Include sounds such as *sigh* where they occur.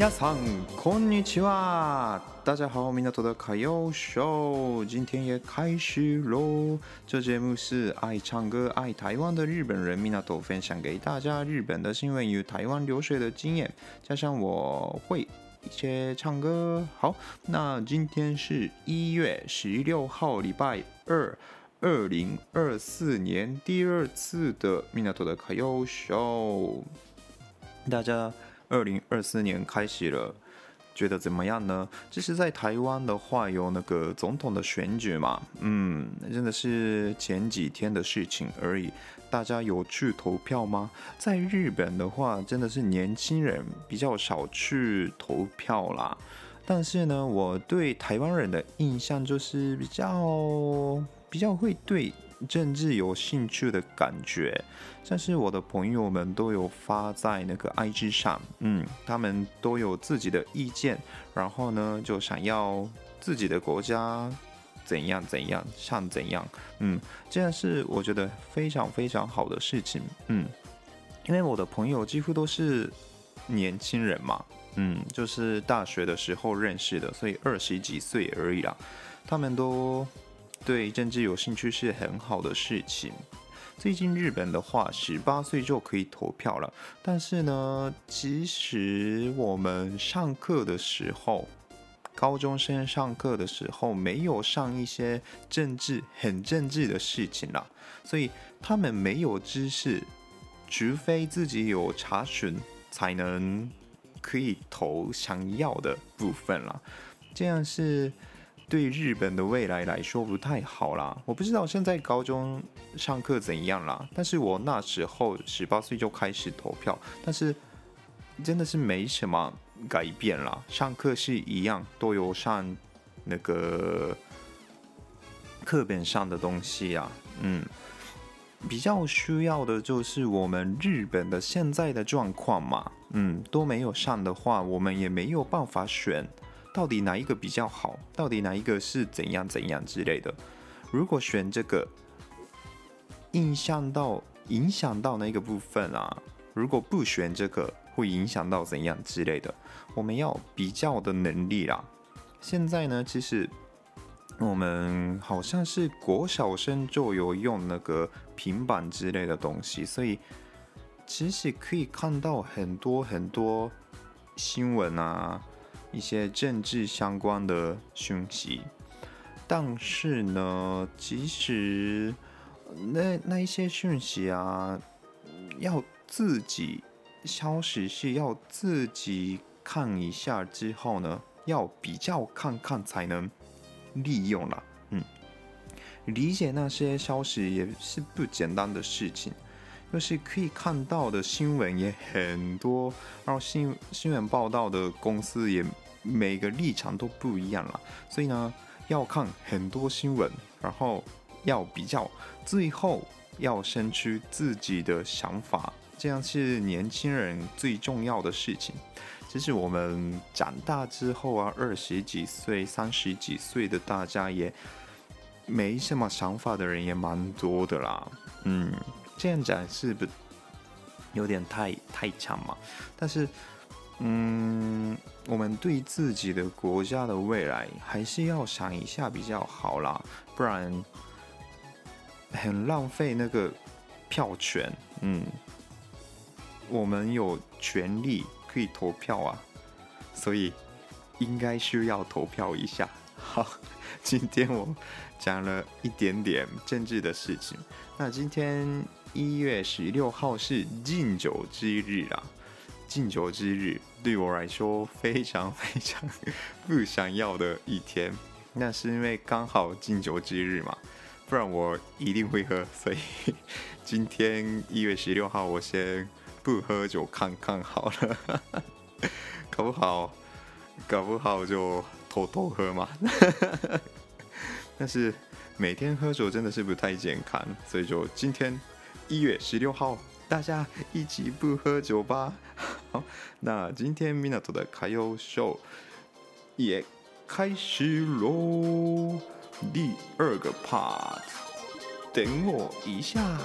皆さんこんにちは。大家好，米纳图的卡要秀，今天也开始喽。这节目是爱唱歌、爱台湾的日本人米纳图分享给大家日本的新闻与台湾流水的经验，加上我会一些唱歌。好，那今天是一月十六号，礼拜二，二零二四年第二次的米纳图的卡要秀，大家。 二零二四年开始了，觉得怎么样呢？这是在台湾的话，有那个总统的选举嘛，嗯，真的是前几天的事情而已。大家有去投票吗？在日本的话，真的是年轻人比较少去投票啦。但是呢，我对台湾人的印象就是比较比较会对。政治有兴趣的感觉，像是我的朋友们都有发在那个 IG 上，嗯，他们都有自己的意见，然后呢，就想要自己的国家怎样怎样，像怎样，嗯，这样是我觉得非常非常好的事情，嗯，因为我的朋友几乎都是年轻人嘛，嗯，就是大学的时候认识的，所以二十几岁而已啦，他们都。对政治有兴趣是很好的事情。最近日本的话，十八岁就可以投票了。但是呢，其实我们上课的时候，高中生上课的时候没有上一些政治很政治的事情啦，所以他们没有知识，除非自己有查询，才能可以投想要的部分啦。这样是。对日本的未来来说不太好啦，我不知道现在高中上课怎样啦，但是我那时候十八岁就开始投票，但是真的是没什么改变啦，上课是一样，都有上那个课本上的东西啊，嗯，比较需要的就是我们日本的现在的状况嘛，嗯，都没有上的话，我们也没有办法选。到底哪一个比较好？到底哪一个是怎样怎样之类的？如果选这个，影响到影响到那个部分啊？如果不选这个，会影响到怎样之类的？我们要比较的能力啦。现在呢，其实我们好像是国小生就有用那个平板之类的东西，所以其实可以看到很多很多新闻啊。一些政治相关的讯息，但是呢，其实那那一些讯息啊，要自己消息是要自己看一下之后呢，要比较看看才能利用了。嗯，理解那些消息也是不简单的事情。就是可以看到的新闻也很多，然后新新闻报道的公司也每个立场都不一样了，所以呢，要看很多新闻，然后要比较，最后要生出自己的想法，这样是年轻人最重要的事情。其实我们长大之后啊，二十几岁、三十几岁的大家也没什么想法的人也蛮多的啦，嗯。这样讲是不有点太太强嘛？但是，嗯，我们对自己的国家的未来还是要想一下比较好啦，不然很浪费那个票权。嗯，我们有权利可以投票啊，所以应该需要投票一下。好，今天我讲了一点点政治的事情，那今天。一月十六号是禁酒之日啊！禁酒之日对我来说非常非常不想要的一天，那是因为刚好禁酒之日嘛。不然我一定会喝。所以 *laughs* 今天一月十六号，我先不喝酒看看好了，搞不好搞不好就偷偷喝嘛。*laughs* 但是每天喝酒真的是不太健康，所以就今天一月十六号，大家一起不喝酒吧。*laughs* 好，那今天凑的卡友秀也开始喽。第二个 part，等我一下。